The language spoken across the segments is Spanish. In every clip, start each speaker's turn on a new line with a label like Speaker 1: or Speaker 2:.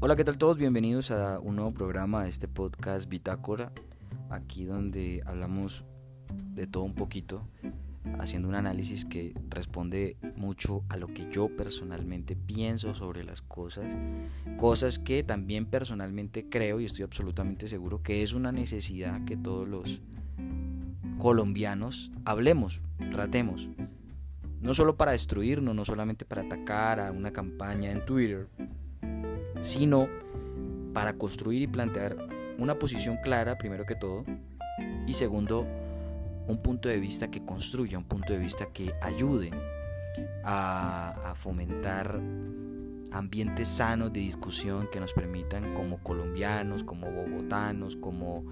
Speaker 1: Hola, ¿qué tal todos? Bienvenidos a un nuevo programa de este podcast Bitácora, aquí donde hablamos de todo un poquito, haciendo un análisis que responde mucho a lo que yo personalmente pienso sobre las cosas, cosas que también personalmente creo y estoy absolutamente seguro que es una necesidad que todos los colombianos hablemos, tratemos, no solo para destruirnos, no solamente para atacar a una campaña en Twitter, sino para construir y plantear una posición clara, primero que todo, y segundo, un punto de vista que construya, un punto de vista que ayude a, fomentar ambientes sanos de discusión que nos permitan como colombianos, como bogotanos, como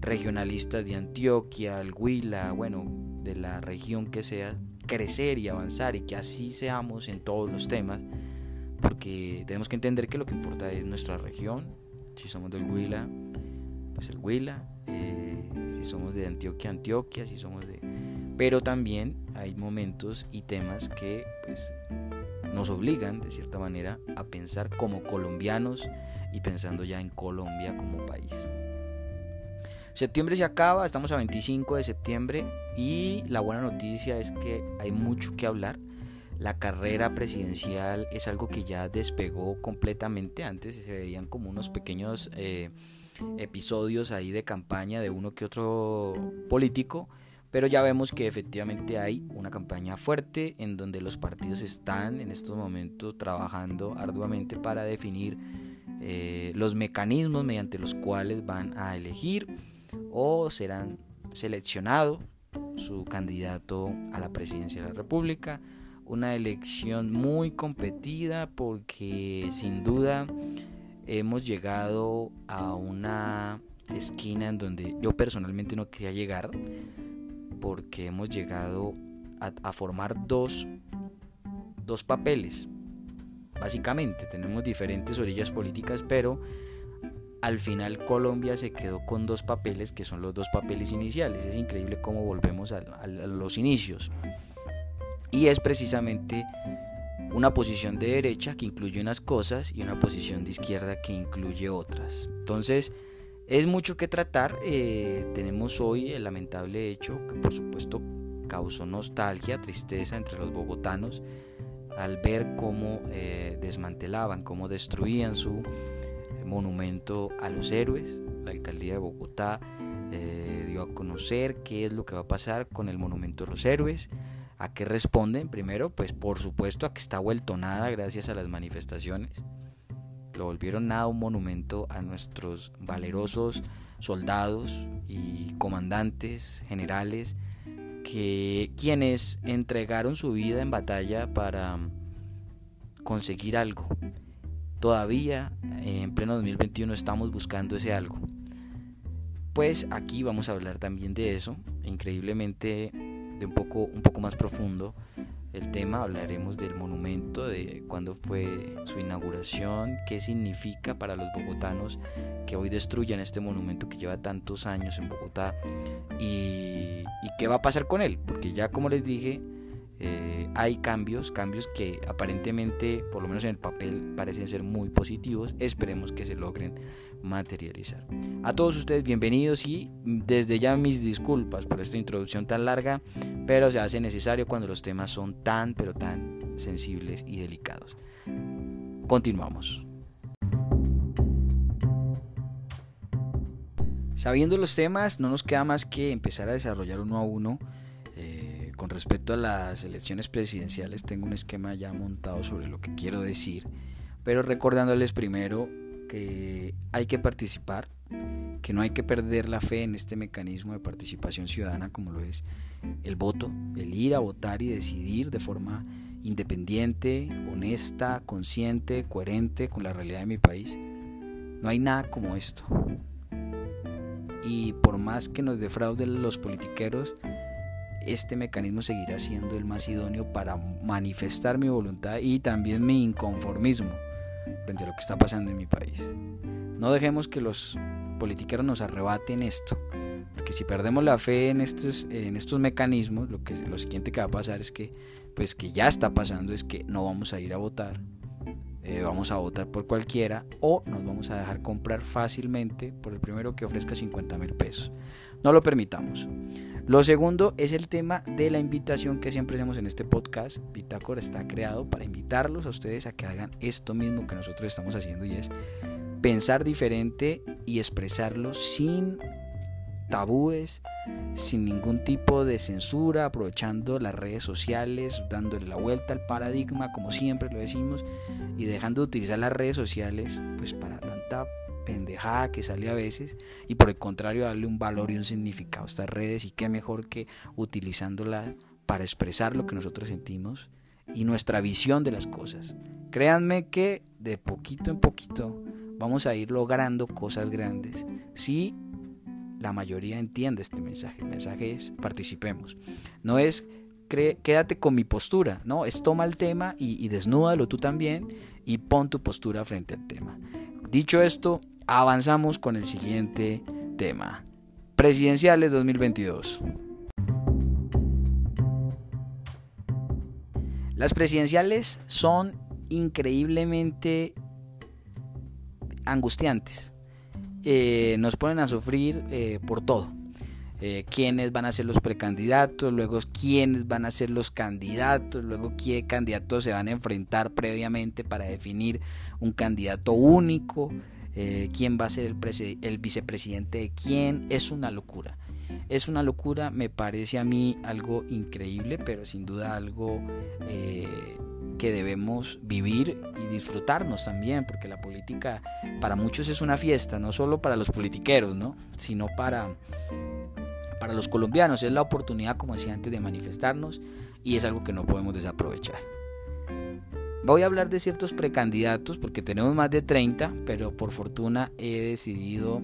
Speaker 1: regionalistas de Antioquia, Huila, bueno, de la región que sea, crecer y avanzar y que así seamos en todos los temas, porque tenemos que entender que lo que importa es nuestra región, si somos del Huila, pues el Huila, eh, si somos de Antioquia, Antioquia, si somos de... Pero también hay momentos y temas que pues nos obligan de cierta manera a pensar como colombianos y pensando ya en Colombia como país. Septiembre se acaba, estamos a 25 de septiembre y la buena noticia es que hay mucho que hablar. La carrera presidencial es algo que ya despegó completamente. Antes se veían como unos pequeños eh, episodios ahí de campaña de uno que otro político. Pero ya vemos que efectivamente hay una campaña fuerte en donde los partidos están en estos momentos trabajando arduamente para definir eh, los mecanismos mediante los cuales van a elegir o serán seleccionado su candidato a la presidencia de la República. Una elección muy competida porque sin duda hemos llegado a una esquina en donde yo personalmente no quería llegar porque hemos llegado a, formar dos, dos papeles. Básicamente tenemos diferentes orillas políticas, pero al final Colombia se quedó con dos papeles que son los dos papeles iniciales. Es increíble cómo volvemos a, los inicios. Y es precisamente una posición de derecha que incluye unas cosas y una posición de izquierda que incluye otras. Entonces, es mucho que tratar. Eh, tenemos hoy el lamentable hecho que por supuesto causó nostalgia, tristeza entre los bogotanos al ver cómo eh, desmantelaban, cómo destruían su monumento a los héroes. La alcaldía de Bogotá eh, dio a conocer qué es lo que va a pasar con el monumento a los héroes. ¿A qué responden? Primero, pues por supuesto a que está vuelto nada gracias a las manifestaciones. Lo volvieron nada un monumento a nuestros valerosos soldados y comandantes generales que quienes entregaron su vida en batalla para conseguir algo todavía en pleno 2021 estamos buscando ese algo. Pues aquí vamos a hablar también de eso, increíblemente de un poco, un poco más profundo el tema, hablaremos del monumento, de cuándo fue su inauguración, qué significa para los bogotanos que hoy destruyan este monumento que lleva tantos años en Bogotá y, y qué va a pasar con él, porque ya como les dije, eh, hay cambios, cambios que aparentemente, por lo menos en el papel, parecen ser muy positivos. Esperemos que se logren materializar. A todos ustedes bienvenidos y desde ya mis disculpas por esta introducción tan larga, pero se hace necesario cuando los temas son tan, pero tan sensibles y delicados. Continuamos. Sabiendo los temas, no nos queda más que empezar a desarrollar uno a uno con respecto a las elecciones presidenciales tengo un esquema ya montado sobre lo que quiero decir, pero recordándoles primero que hay que participar, que no hay que perder la fe en este mecanismo de participación ciudadana como lo es el voto, el ir a votar y decidir de forma independiente, honesta, consciente, coherente con la realidad de mi país. No hay nada como esto. Y por más que nos defrauden los politiqueros, este mecanismo seguirá siendo el más idóneo para manifestar mi voluntad y también mi inconformismo frente a lo que está pasando en mi país. No dejemos que los politiqueros nos arrebaten esto, porque si perdemos la fe en estos, en estos mecanismos, lo, que, lo siguiente que va a pasar es que, pues que ya está pasando, es que no vamos a ir a votar. Eh, vamos a votar por cualquiera o nos vamos a dejar comprar fácilmente por el primero que ofrezca 50 mil pesos. No lo permitamos. Lo segundo es el tema de la invitación que siempre hacemos en este podcast. Bitácora está creado para invitarlos a ustedes a que hagan esto mismo que nosotros estamos haciendo y es pensar diferente y expresarlo sin tabúes, sin ningún tipo de censura, aprovechando las redes sociales, dándole la vuelta al paradigma, como siempre lo decimos, y dejando de utilizar las redes sociales pues para tanta pendejada que sale a veces y por el contrario darle un valor y un significado a estas redes y qué mejor que utilizándola para expresar lo que nosotros sentimos y nuestra visión de las cosas. Créanme que de poquito en poquito vamos a ir logrando cosas grandes si la mayoría entiende este mensaje. El mensaje es participemos. No es quédate con mi postura, no, es toma el tema y, y desnúdalo tú también y pon tu postura frente al tema. Dicho esto, avanzamos con el siguiente tema. Presidenciales 2022. Las presidenciales son increíblemente angustiantes. Eh, nos ponen a sufrir eh, por todo. Eh, quiénes van a ser los precandidatos, luego quiénes van a ser los candidatos, luego qué candidatos se van a enfrentar previamente para definir un candidato único, quién va a ser el vicepresidente de quién, es una locura. Es una locura, me parece a mí algo increíble, pero sin duda algo que debemos vivir y disfrutarnos también, porque la política para muchos es una fiesta, no solo para los politiqueros, ¿no? sino para, para los colombianos. Es la oportunidad, como decía antes, de manifestarnos y es algo que no podemos desaprovechar. Voy a hablar de ciertos precandidatos porque tenemos más de 30, pero por fortuna he decidido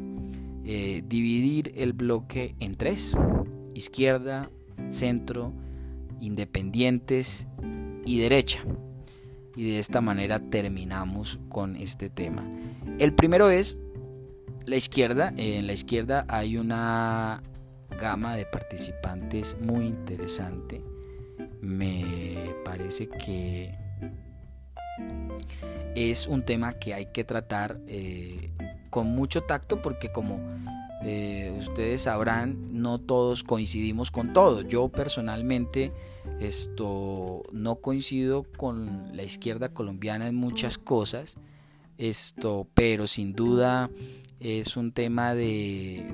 Speaker 1: eh, dividir el bloque en tres. Izquierda, centro, independientes y derecha. Y de esta manera terminamos con este tema. El primero es la izquierda. En la izquierda hay una gama de participantes muy interesante. Me parece que es un tema que hay que tratar eh, con mucho tacto porque como eh, ustedes sabrán, no todos coincidimos con todo. Yo personalmente esto no coincido con la izquierda colombiana en muchas cosas. Esto, pero sin duda es un tema de,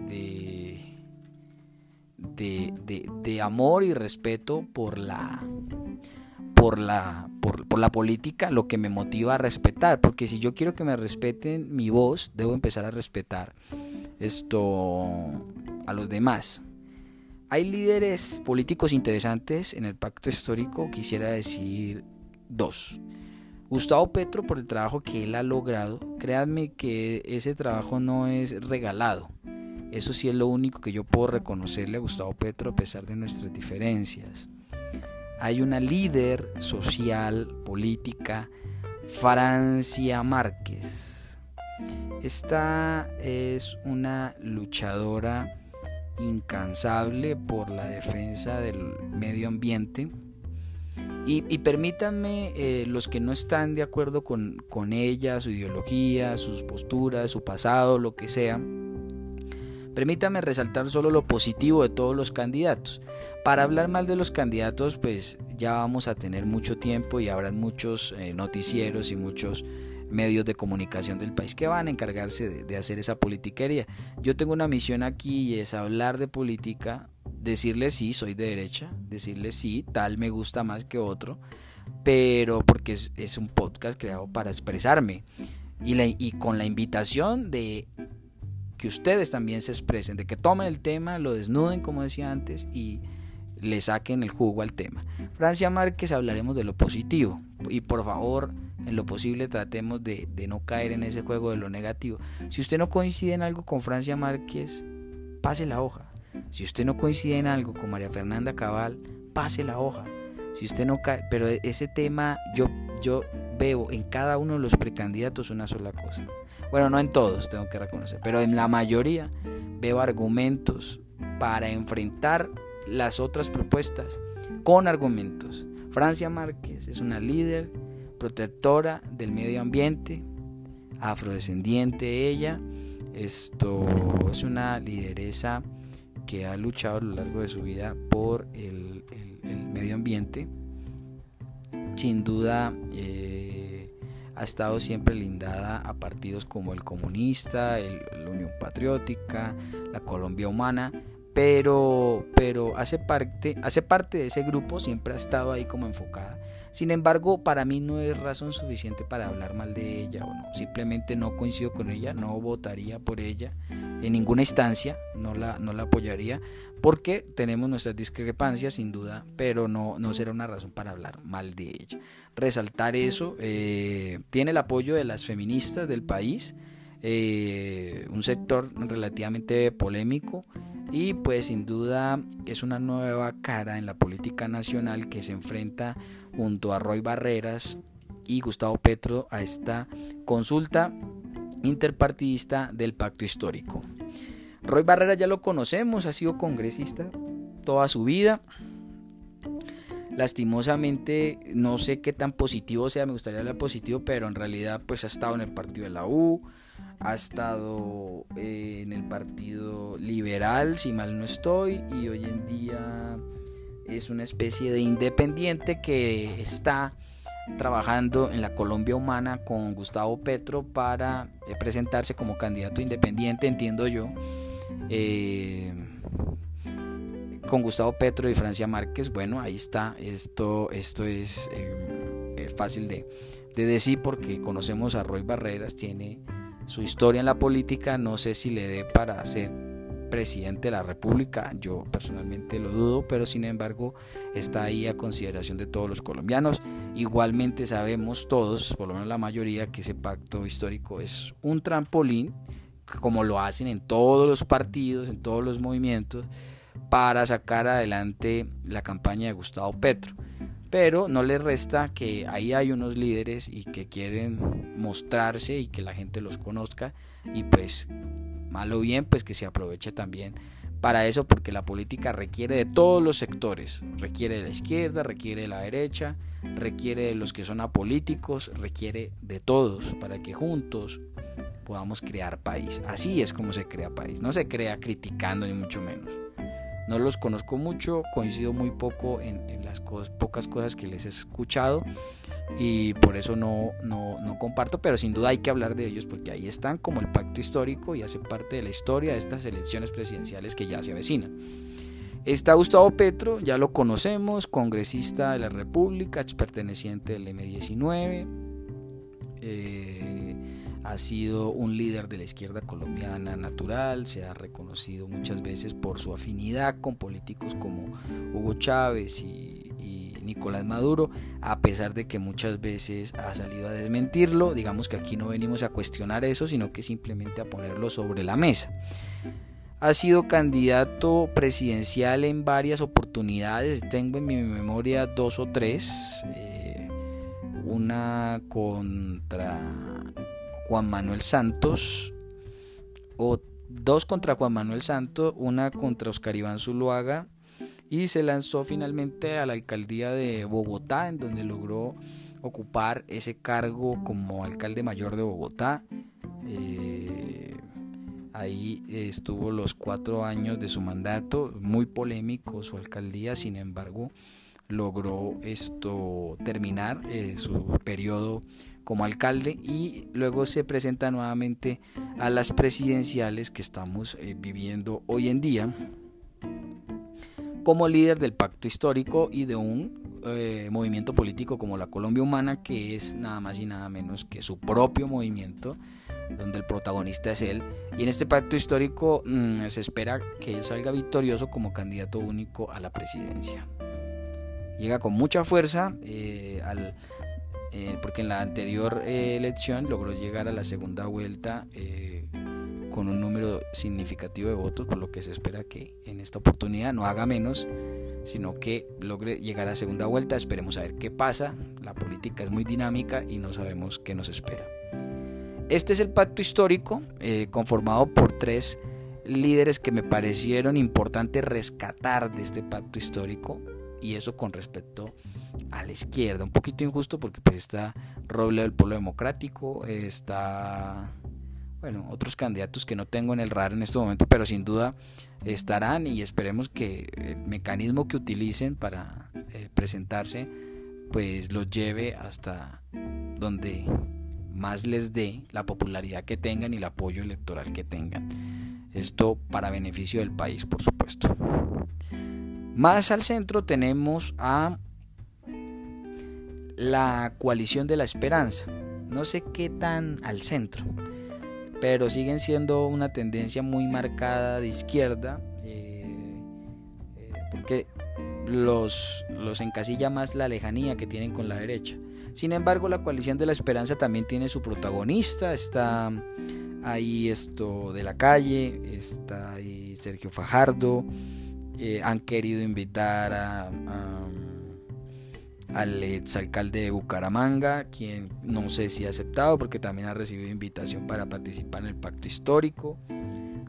Speaker 1: de, de, amor y respeto por la por la, por, por, la política lo que me motiva a respetar, porque si yo quiero que me respeten mi voz, debo empezar a respetar esto a los demás. Hay líderes políticos interesantes en el pacto histórico, quisiera decir dos. Gustavo Petro por el trabajo que él ha logrado, créanme que ese trabajo no es regalado. Eso sí es lo único que yo puedo reconocerle a Gustavo Petro a pesar de nuestras diferencias. Hay una líder social, política, Francia Márquez esta es una luchadora incansable por la defensa del medio ambiente. Y, permítanme, eh, los que no están de acuerdo con, con ella, su ideología, sus posturas, su pasado, lo que sea, permítanme resaltar solo lo positivo de todos los candidatos. Para hablar mal de los candidatos, pues ya vamos a tener mucho tiempo y habrá muchos eh, noticieros y muchos medios de comunicación del país que van a encargarse de, hacer esa politiquería. Yo tengo una misión aquí y es hablar de política, decirle sí, soy de derecha, decirle sí, tal me gusta más que otro, pero porque es, un podcast creado para expresarme y, con la invitación de que ustedes también se expresen, de que tomen el tema, lo desnuden como decía antes y le saquen el jugo al tema. Francia Márquez hablaremos de lo positivo y por favor en lo posible tratemos de, no caer en ese juego de lo negativo. Si usted no coincide en algo con Francia Márquez, pase la hoja. Si usted no coincide en algo con María Fernanda Cabal, pase la hoja. Si usted no cae, pero ese tema yo, yo veo en cada uno de los precandidatos una sola cosa. Bueno, no en todos, tengo que reconocer, pero en la mayoría veo argumentos para enfrentar las otras propuestas con argumentos. Francia Márquez es una líder protectora del medio ambiente, afrodescendiente ella. Esto es una lideresa que ha luchado a lo largo de su vida por el, medio ambiente. Sin duda eh, ha estado siempre lindada a partidos como el comunista, la Unión Patriótica, la Colombia Humana, pero, pero hace, parte, hace parte de ese grupo, siempre ha estado ahí como enfocada. Sin embargo, para mí no es razón suficiente para hablar mal de ella o no. Simplemente no coincido con ella, no votaría por ella en ninguna instancia, no la, no la apoyaría, porque tenemos nuestras discrepancias sin duda, pero no, no será una razón para hablar mal de ella. Resaltar eso, eh, tiene el apoyo de las feministas del país, eh, un sector relativamente polémico y pues sin duda es una nueva cara en la política nacional que se enfrenta junto a Roy Barreras y Gustavo Petro a esta consulta interpartidista del pacto histórico. Roy Barreras ya lo conocemos, ha sido congresista toda su vida. Lastimosamente no sé qué tan positivo sea, me gustaría hablar positivo, pero en realidad pues ha estado en el partido de la U, ha estado eh, en el Partido Liberal, si mal no estoy, y hoy en día es una especie de independiente que está trabajando en la Colombia Humana con Gustavo Petro para eh, presentarse como candidato independiente, entiendo yo, eh, con Gustavo Petro y Francia Márquez. Bueno, ahí está, esto, esto es fácil de, de decir porque conocemos a Roy Barreras, tiene su historia en la política, no sé si le dé para ser presidente de la República, yo personalmente lo dudo, pero sin embargo está ahí a consideración de todos los colombianos. Igualmente sabemos todos, por lo menos la mayoría, que ese pacto histórico es un trampolín, como lo hacen en todos los partidos, en todos los movimientos, para sacar adelante la campaña de Gustavo Petro pero no le resta que ahí hay unos líderes y que quieren mostrarse y que la gente los conozca y pues malo bien pues que se aproveche también para eso porque la política requiere de todos los sectores, requiere de la izquierda, requiere de la derecha, requiere de los que son apolíticos, requiere de todos para que juntos podamos crear país. Así es como se crea país, no se crea criticando ni mucho menos. No los conozco mucho, coincido muy poco en, las pocas cosas que les he escuchado y por eso no, no, comparto, pero sin duda hay que hablar de ellos porque ahí están como el pacto histórico y hace parte de la historia de estas elecciones presidenciales que ya se avecinan. Está Gustavo Petro, ya lo conocemos, congresista de la República, perteneciente del M19. Eh, ha sido un líder de la izquierda colombiana natural, se ha reconocido muchas veces por su afinidad con políticos como Hugo Chávez y, Nicolás Maduro, a pesar de que muchas veces ha salido a desmentirlo, digamos que aquí no venimos a cuestionar eso, sino que simplemente a ponerlo sobre la mesa. Ha sido candidato presidencial en varias oportunidades, tengo en mi memoria dos o tres, eh, una contra Juan Manuel Santos, o dos contra Juan Manuel Santos, una contra Oscar Iván Zuluaga, y se lanzó finalmente a la alcaldía de Bogotá, en donde logró ocupar ese cargo como alcalde mayor de Bogotá. Eh, ahí estuvo los cuatro años de su mandato, muy polémico su alcaldía, sin embargo logró esto terminar eh, su periodo como alcalde y luego se presenta nuevamente a las presidenciales que estamos eh, viviendo hoy en día como líder del pacto histórico y de un eh, movimiento político como la Colombia Humana que es nada más y nada menos que su propio movimiento donde el protagonista es él. Y en este pacto histórico mm, se espera que él salga victorioso como candidato único a la presidencia llega con mucha fuerza eh, al eh, porque en la anterior eh, elección logró llegar a la segunda vuelta con un número significativo de votos, por lo que se espera que en esta oportunidad no haga menos, sino que logre llegar a segunda vuelta. Esperemos a ver qué pasa. La política es muy dinámica y no sabemos qué nos espera. Este es el pacto histórico conformado por tres líderes que me parecieron importantes rescatar de este pacto histórico. Y eso con respecto a la izquierda. Un poquito injusto porque pues está Roble del Pueblo Democrático, está bueno, otros candidatos que no tengo en el radar en este momento, pero sin duda estarán y esperemos que el mecanismo que utilicen para eh, presentarse pues los lleve hasta donde más les dé la popularidad que tengan y el apoyo electoral que tengan. Esto para beneficio del país, por supuesto. Más al centro tenemos a la coalición de la esperanza. No sé qué tan al centro, pero siguen siendo una tendencia muy marcada de izquierda, eh, eh, porque los, los encasilla más la lejanía que tienen con la derecha. Sin embargo, la coalición de la esperanza también tiene su protagonista, está ahí esto de la calle, está ahí Sergio Fajardo, eh, han querido invitar a, al exalcalde de Bucaramanga, quien no sé si ha aceptado porque también ha recibido invitación para participar en el pacto histórico.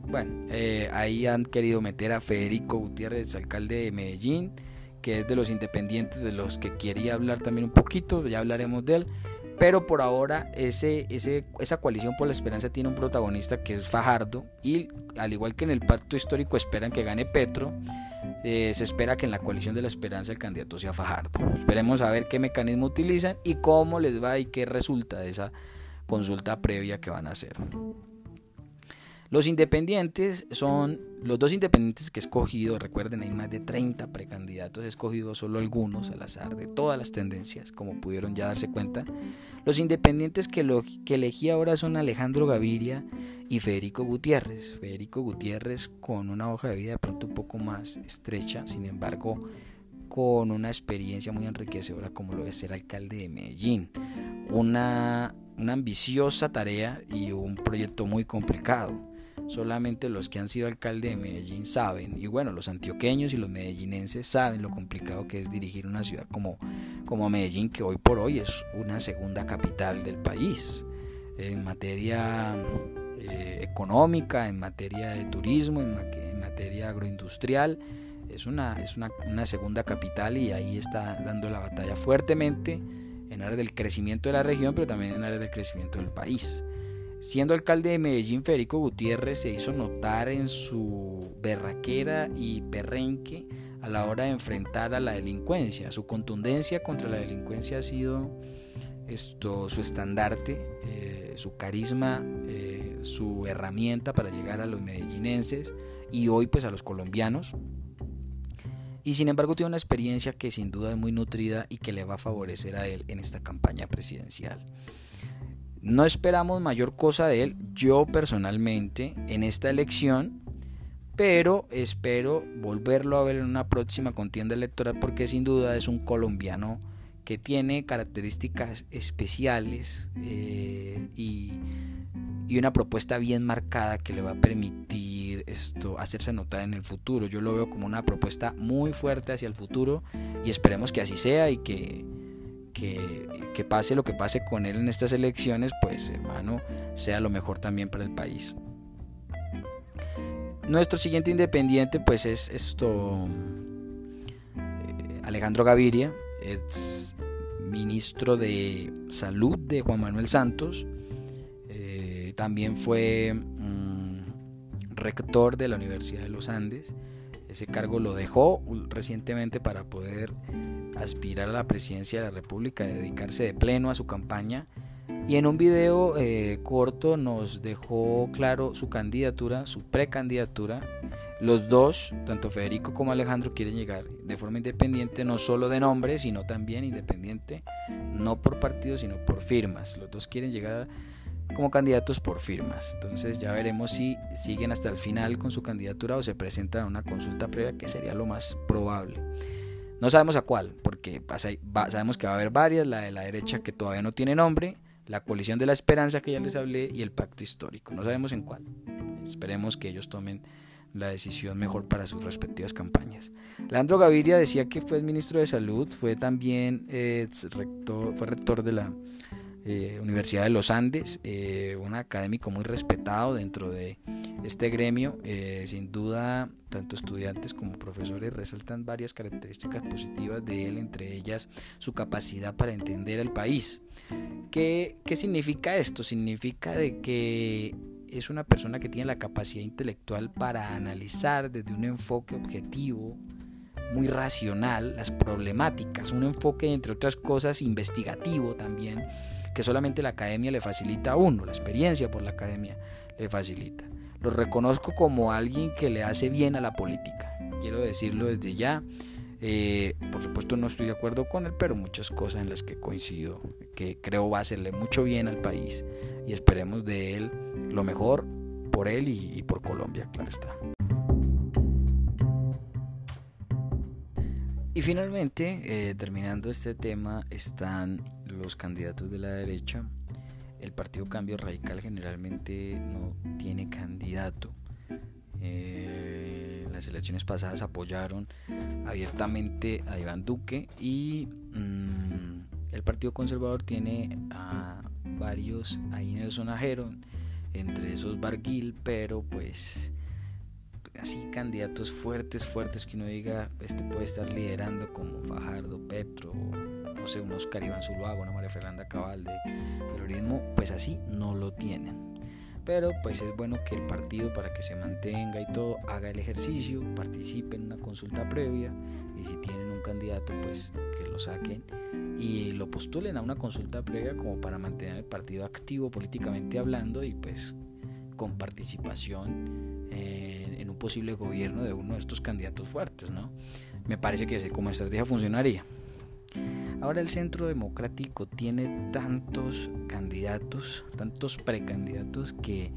Speaker 1: Bueno, eh, ahí han querido meter a Federico Gutiérrez, alcalde de Medellín, que es de los independientes de los que quería hablar también un poquito, ya hablaremos de él. Pero por ahora ese, esa coalición por la esperanza tiene un protagonista que es Fajardo y al igual que en el pacto histórico esperan que gane Petro, eh, se espera que en la coalición de la esperanza el candidato sea Fajardo. Esperemos a ver qué mecanismo utilizan y cómo les va y qué resulta de esa consulta previa que van a hacer. Los independientes son los dos independientes que he escogido, recuerden, hay más de 30 precandidatos, he escogido solo algunos al azar de todas las tendencias, como pudieron ya darse cuenta. Los independientes que, elegí ahora son Alejandro Gaviria y Federico Gutiérrez. Federico Gutiérrez con una hoja de vida de pronto un poco más estrecha, sin embargo, con una experiencia muy enriquecedora como lo de ser alcalde de Medellín. Una, una ambiciosa tarea y un proyecto muy complicado solamente los que han sido alcalde de Medellín saben, y bueno, los antioqueños y los medellinenses saben lo complicado que es dirigir una ciudad como, como Medellín, que hoy por hoy es una segunda capital del país, en materia eh, económica, en materia de turismo, en, materia agroindustrial. Es, una, es una, una segunda capital y ahí está dando la batalla fuertemente en áreas del crecimiento de la región, pero también en áreas del crecimiento del país. Siendo alcalde de Medellín, Federico Gutiérrez se hizo notar en su berraquera y perrenque a la hora de enfrentar a la delincuencia. Su contundencia contra la delincuencia ha sido esto, su estandarte, eh, su carisma, eh, su herramienta para llegar a los medellinenses y hoy pues a los colombianos. Y sin embargo tiene una experiencia que sin duda es muy nutrida y que le va a favorecer a él en esta campaña presidencial. No esperamos mayor cosa de él, yo personalmente, en esta elección, pero espero volverlo a ver en una próxima contienda electoral porque sin duda es un colombiano que tiene características especiales eh, y, y, una propuesta bien marcada que le va a permitir esto hacerse notar en el futuro. Yo lo veo como una propuesta muy fuerte hacia el futuro y esperemos que así sea y que que, pase lo que pase con él en estas elecciones, pues hermano, sea lo mejor también para el país. Nuestro siguiente independiente pues es esto eh, Alejandro Gaviria, es ministro de salud de Juan Manuel Santos, eh, también fue mm, rector de la Universidad de los Andes, ese cargo lo dejó recientemente para poder aspirar a la presidencia de la República, dedicarse de pleno a su campaña. Y en un video eh, corto nos dejó claro su candidatura, su precandidatura. Los dos, tanto Federico como Alejandro, quieren llegar de forma independiente, no solo de nombre, sino también independiente, no por partidos, sino por firmas. Los dos quieren llegar como candidatos por firmas. Entonces ya veremos si siguen hasta el final con su candidatura o se presentan a una consulta previa, que sería lo más probable. No sabemos a cuál, porque sabemos que va a haber varias, la de la derecha que todavía no tiene nombre, la coalición de la esperanza que ya les hablé y el pacto histórico. No sabemos en cuál. Esperemos que ellos tomen la decisión mejor para sus respectivas campañas. Leandro Gaviria decía que fue ministro de Salud, fue también rector, fue rector de la, eh, Universidad de los Andes, eh, un académico muy respetado dentro de este gremio. Eh, sin duda, tanto estudiantes como profesores resaltan varias características positivas de él, entre ellas su capacidad para entender el país. ¿Qué, qué significa esto? Significa de que es una persona que tiene la capacidad intelectual para analizar desde un enfoque objetivo, muy racional, las problemáticas, un enfoque, entre otras cosas, investigativo también que solamente la academia le facilita a uno, la experiencia por la academia le facilita. Lo reconozco como alguien que le hace bien a la política, quiero decirlo desde ya. Eh, por supuesto no estoy de acuerdo con él, pero muchas cosas en las que coincido, que creo va a hacerle mucho bien al país y esperemos de él lo mejor por él y, por Colombia, claro está. Y finalmente, eh, terminando este tema, están los candidatos de la derecha. El Partido Cambio Radical generalmente no tiene candidato. Eh, las elecciones pasadas apoyaron abiertamente a Iván Duque y mm, el Partido Conservador tiene a varios ahí en el sonajero, entre esos Barguil, pero pues así candidatos fuertes, fuertes que uno diga, este puede estar liderando como Fajardo, Petro, no sé, un Oscar Iván Zuluaga, una María Fernanda Cabal de terrorismo, pues así no lo tienen. Pero pues es bueno que el partido para que se mantenga y todo haga el ejercicio, participe en una consulta previa y si tienen un candidato pues que lo saquen y lo postulen a una consulta previa como para mantener el partido activo políticamente hablando y pues con participación. Eh, en un posible gobierno de uno de estos candidatos fuertes, ¿no? Me parece que como estrategia funcionaría. Ahora el Centro Democrático tiene tantos candidatos, tantos precandidatos que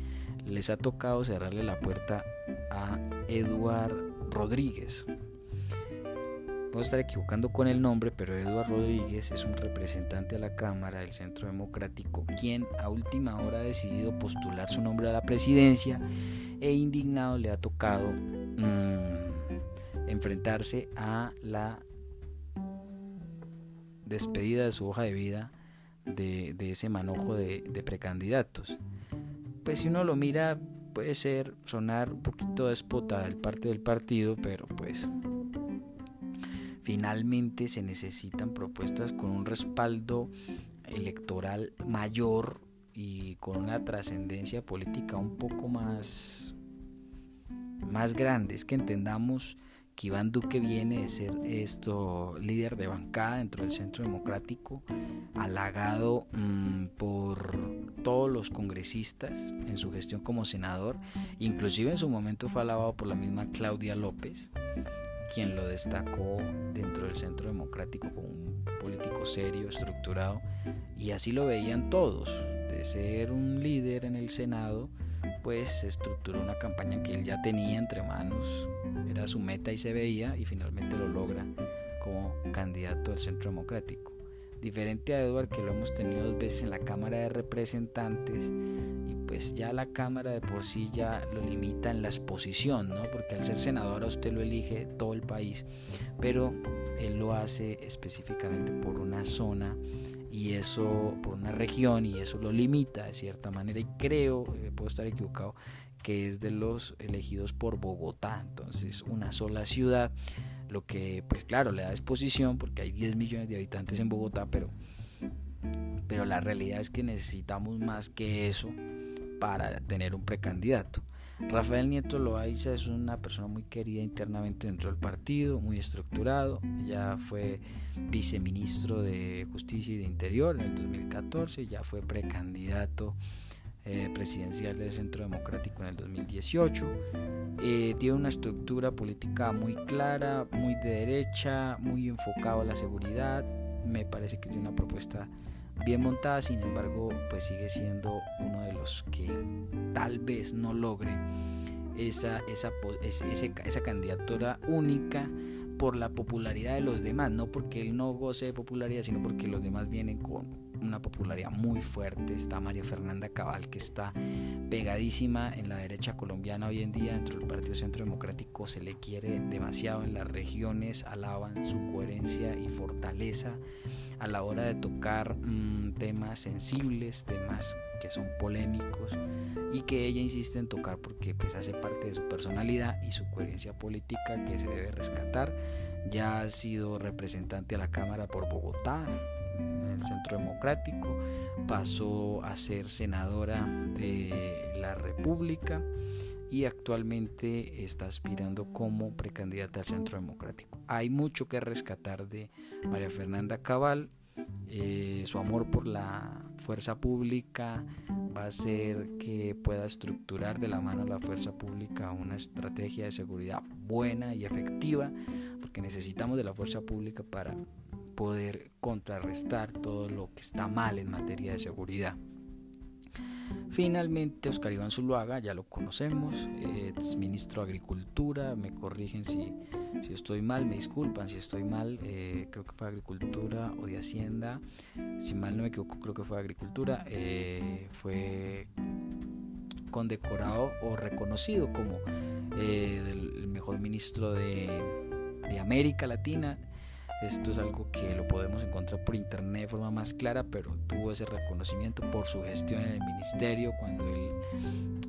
Speaker 1: les ha tocado cerrarle la puerta a Eduard Rodríguez, puedo estar equivocando con el nombre, pero Eduardo Rodríguez es un representante a la Cámara del Centro Democrático, quien a última hora ha decidido postular su nombre a la presidencia e indignado le ha tocado mm, enfrentarse a la despedida de su hoja de vida de, ese manojo de, precandidatos. Pues si uno lo mira puede ser sonar un poquito déspota del parte del partido, pero pues Finalmente se necesitan propuestas con un respaldo electoral mayor y con una trascendencia política un poco más, más grande. Es que entendamos que Iván Duque viene de ser esto líder de bancada dentro del Centro Democrático, halagado mm, por todos los congresistas en su gestión como senador, inclusive en su momento fue alabado por la misma Claudia López quien lo destacó dentro del centro democrático como un político serio, estructurado, y así lo veían todos. De ser un líder en el Senado, pues estructuró una campaña que él ya tenía entre manos, era su meta y se veía, y finalmente lo logra como candidato al centro democrático. Diferente a Edward, que lo hemos tenido dos veces en la Cámara de Representantes, y pues ya la Cámara de por sí ya lo limita en la exposición, ¿no? Porque al ser senador a usted lo elige todo el país, pero él lo hace específicamente por una zona y eso, por una región, y eso lo limita de cierta manera, y creo, eh, puedo estar equivocado, que es de los elegidos por Bogotá, entonces una sola ciudad lo que pues claro le da exposición porque hay 10 millones de habitantes en Bogotá, pero, pero la realidad es que necesitamos más que eso para tener un precandidato. Rafael Nieto Loaiza es una persona muy querida internamente dentro del partido, muy estructurado. Ya fue viceministro de Justicia y de Interior en el 2014, ya fue precandidato eh, presidencial del Centro Democrático en el 2018. Eh, tiene una estructura política muy clara, muy de derecha, muy enfocado a la seguridad. Me parece que tiene una propuesta bien montada, sin embargo, pues sigue siendo uno de los que tal vez no logre esa, esa, esa candidatura única por la popularidad de los demás, no porque él no goce de popularidad, sino porque los demás vienen con una popularidad muy fuerte. Está María Fernanda Cabal, que está pegadísima en la derecha colombiana hoy en día. Dentro del Partido Centro Democrático se le quiere demasiado en las regiones, alaban su coherencia y fortaleza a la hora de tocar mm, temas sensibles, temas que son polémicos y que ella insiste en tocar porque pues hace parte de su personalidad y su coherencia política que se debe rescatar. Ya ha sido representante a la Cámara por Bogotá, en el Centro Democrático, pasó a ser senadora de la República y actualmente está aspirando como precandidata al Centro Democrático. Hay mucho que rescatar de María Fernanda Cabal, eh, su amor por la fuerza pública va a ser que pueda estructurar de la mano la fuerza pública una estrategia de seguridad buena y efectiva, porque necesitamos de la fuerza pública para poder contrarrestar todo lo que está mal en materia de seguridad. Finalmente, Oscar Iván Zuluaga, ya lo conocemos, es ministro de Agricultura, me corrigen si, si estoy mal, me disculpan si estoy mal, eh, creo que fue Agricultura o de Hacienda, si mal no me equivoco, creo que fue Agricultura, eh, fue condecorado o reconocido como eh, el mejor ministro de, de América Latina esto es algo que lo podemos encontrar por internet de forma más clara, pero tuvo ese reconocimiento por su gestión en el ministerio cuando él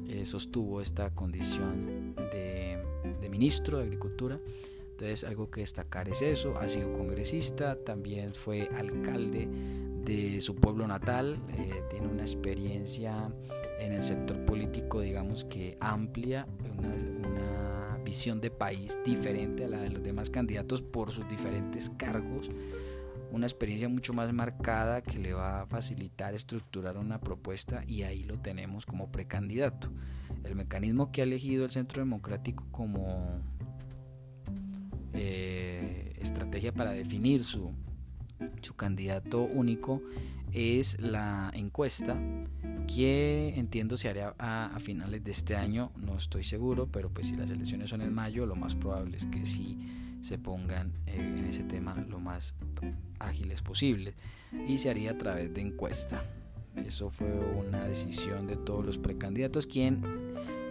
Speaker 1: eh, sostuvo esta condición de, ministro de Agricultura. Entonces algo que destacar es eso, ha sido congresista, también fue alcalde de su pueblo natal, eh, tiene una experiencia en el sector político digamos que amplia, una visión de país diferente a la de los demás candidatos por sus diferentes cargos, una experiencia mucho más marcada que le va a facilitar estructurar una propuesta y ahí lo tenemos como precandidato. El mecanismo que ha elegido el Centro Democrático como eh, estrategia para definir su, su candidato único es la encuesta que entiendo se hará a, finales de este año, no estoy seguro, pero pues si las elecciones son en mayo, lo más probable es que sí se pongan eh, en ese tema lo más ágiles posible y se haría a través de encuesta. Eso fue una decisión de todos los precandidatos, quien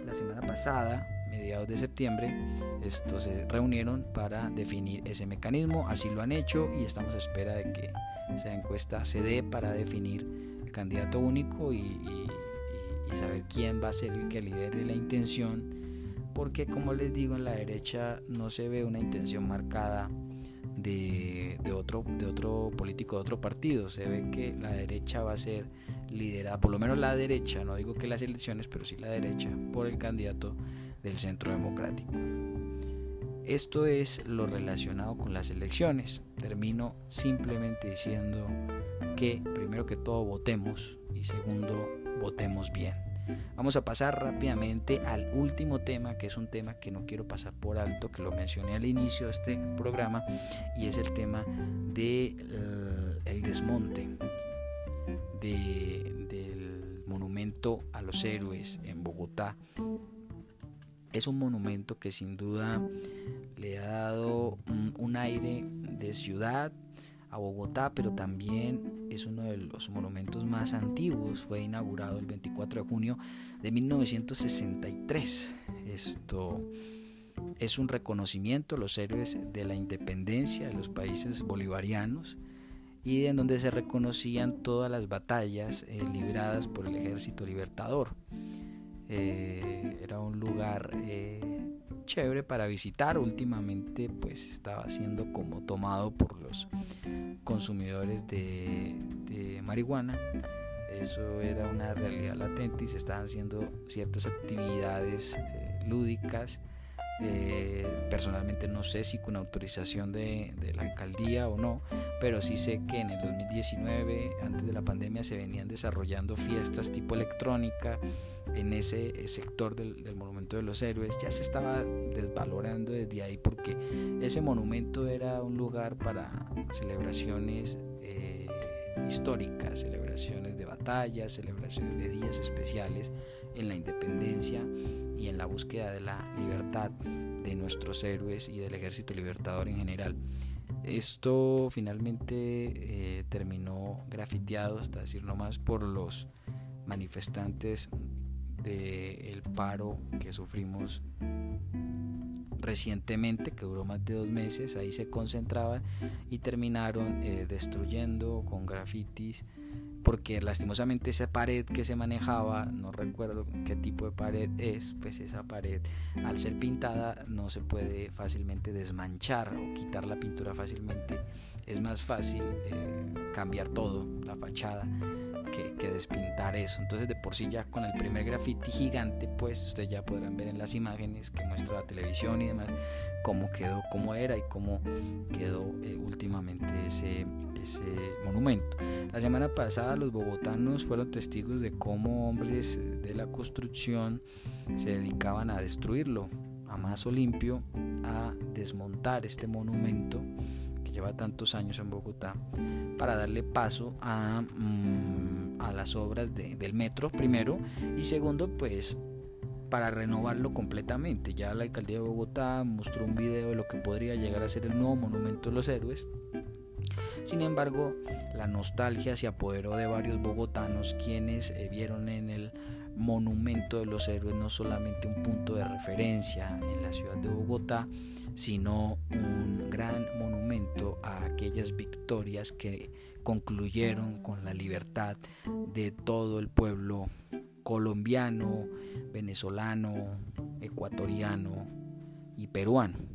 Speaker 1: la semana pasada, mediados de septiembre, estos se reunieron para definir ese mecanismo, así lo han hecho y estamos a espera de que esa encuesta se dé para definir candidato único y, saber quién va a ser el que lidere la intención, porque como les digo, en la derecha no se ve una intención marcada de, otro, de otro político de otro partido, se ve que la derecha va a ser liderada, por lo menos la derecha, no digo que las elecciones, pero sí la derecha, por el candidato del centro democrático. Esto es lo relacionado con las elecciones. Termino simplemente diciendo que primero que todo votemos y segundo votemos bien. Vamos a pasar rápidamente al último tema, que es un tema que no quiero pasar por alto, que lo mencioné al inicio de este programa, y es el tema del de, desmonte del monumento a los héroes en Bogotá. Es un monumento que sin duda le ha dado un aire de ciudad, a Bogotá, pero también es uno de los monumentos más antiguos. Fue inaugurado el 24 de junio de 1963. Esto es un reconocimiento a los héroes de la independencia de los países bolivarianos y en donde se reconocían todas las batallas eh, libradas por el ejército libertador. Eh, era un lugar eh, chévere para visitar. Últimamente pues estaba siendo como tomado por los consumidores de, marihuana. Eso era una realidad latente y se estaban haciendo ciertas actividades eh, lúdicas. Eh, personalmente no sé si con autorización de, la alcaldía o no, pero sí sé que en el 2019, antes de la pandemia, se venían desarrollando fiestas tipo electrónica en ese sector del, monumento de los héroes. Ya se estaba desvalorando desde ahí porque ese monumento era un lugar para celebraciones eh, históricas, celebraciones de batallas, celebraciones de días especiales en la independencia y en la búsqueda de la libertad de nuestros héroes y del ejército libertador en general. Esto finalmente eh, terminó grafiteado, hasta decir nomás, por los manifestantes del paro que sufrimos recientemente, que duró más de dos meses, ahí se concentraban y terminaron eh, destruyendo con grafitis porque lastimosamente esa pared que se manejaba, no recuerdo qué tipo de pared es, pues esa pared al ser pintada no se puede fácilmente desmanchar o quitar la pintura fácilmente, es más fácil eh, cambiar todo, la fachada, que, despintar eso. Entonces de por sí ya con el primer graffiti gigante, pues ustedes ya podrán ver en las imágenes que muestra la televisión y demás cómo quedó, cómo era y cómo quedó eh, últimamente ese ese monumento. La semana pasada los bogotanos fueron testigos de cómo hombres de la construcción se dedicaban a destruirlo a Mazo Limpio, a desmontar este monumento que lleva tantos años en Bogotá, para darle paso a, mm, a las obras del metro primero y segundo pues para renovarlo completamente. Ya la alcaldía de Bogotá mostró un video de lo que podría llegar a ser el nuevo monumento de los héroes sin embargo, la nostalgia se apoderó de varios bogotanos quienes eh, vieron en el monumento de los héroes no solamente un punto de referencia en la ciudad de Bogotá, sino un gran monumento a aquellas victorias que concluyeron con la libertad de todo el pueblo colombiano, venezolano, ecuatoriano y peruano.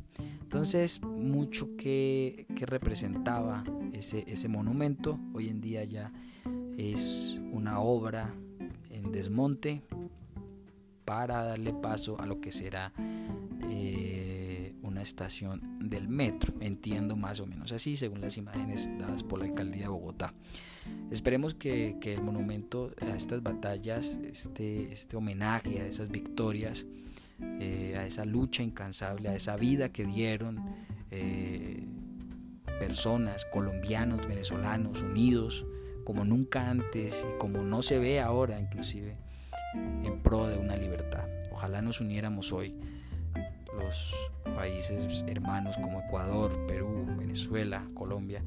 Speaker 1: Entonces, mucho que, representaba ese, ese monumento, hoy en día ya es una obra en desmonte para darle paso a lo que será eh, una estación del metro. Entiendo más o menos así, según las imágenes dadas por la alcaldía de Bogotá. Esperemos que, que el monumento a estas batallas, este, este homenaje a esas victorias, eh, a esa lucha incansable, a esa vida que dieron eh, personas, colombianos, venezolanos, unidos como nunca antes y como no se ve ahora inclusive en pro de una libertad. Ojalá nos uniéramos hoy los países hermanos como Ecuador, Perú, Venezuela, Colombia,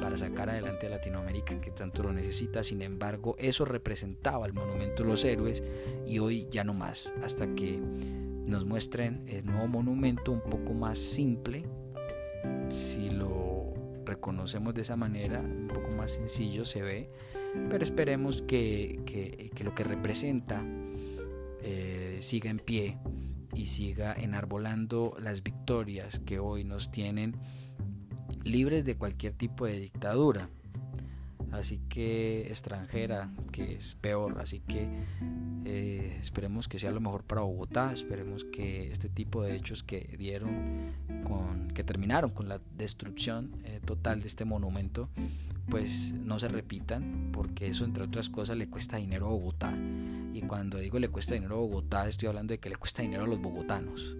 Speaker 1: para sacar adelante a Latinoamérica que tanto lo necesita. Sin embargo, eso representaba el monumento de los héroes y hoy ya no más, hasta que nos muestren el nuevo monumento un poco más simple, si lo reconocemos de esa manera, un poco más sencillo se ve, pero esperemos que, que, lo que representa eh, siga en pie y siga enarbolando las victorias que hoy nos tienen libres de cualquier tipo de dictadura así que extranjera, que es peor, así que eh, esperemos que sea lo mejor para Bogotá, esperemos que este tipo de hechos que dieron, con, que terminaron con la destrucción eh, total de este monumento, pues no se repitan, porque eso entre otras cosas le cuesta dinero a Bogotá. Y cuando digo le cuesta dinero a Bogotá, estoy hablando de que le cuesta dinero a los bogotanos.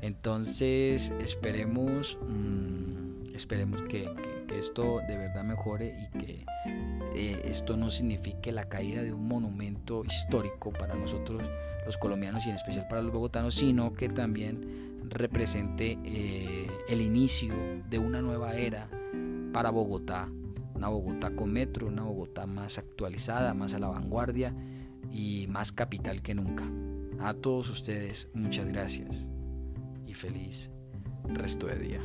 Speaker 1: Entonces esperemos, mm, esperemos que esto de verdad mejore y que eh, esto no signifique la caída de un monumento histórico para nosotros los colombianos y en especial para los bogotanos, sino que también represente eh, el inicio de una nueva era para Bogotá, una Bogotá con metro, una Bogotá más actualizada, más a la vanguardia y más capital que nunca. A todos ustedes muchas gracias y feliz resto de día.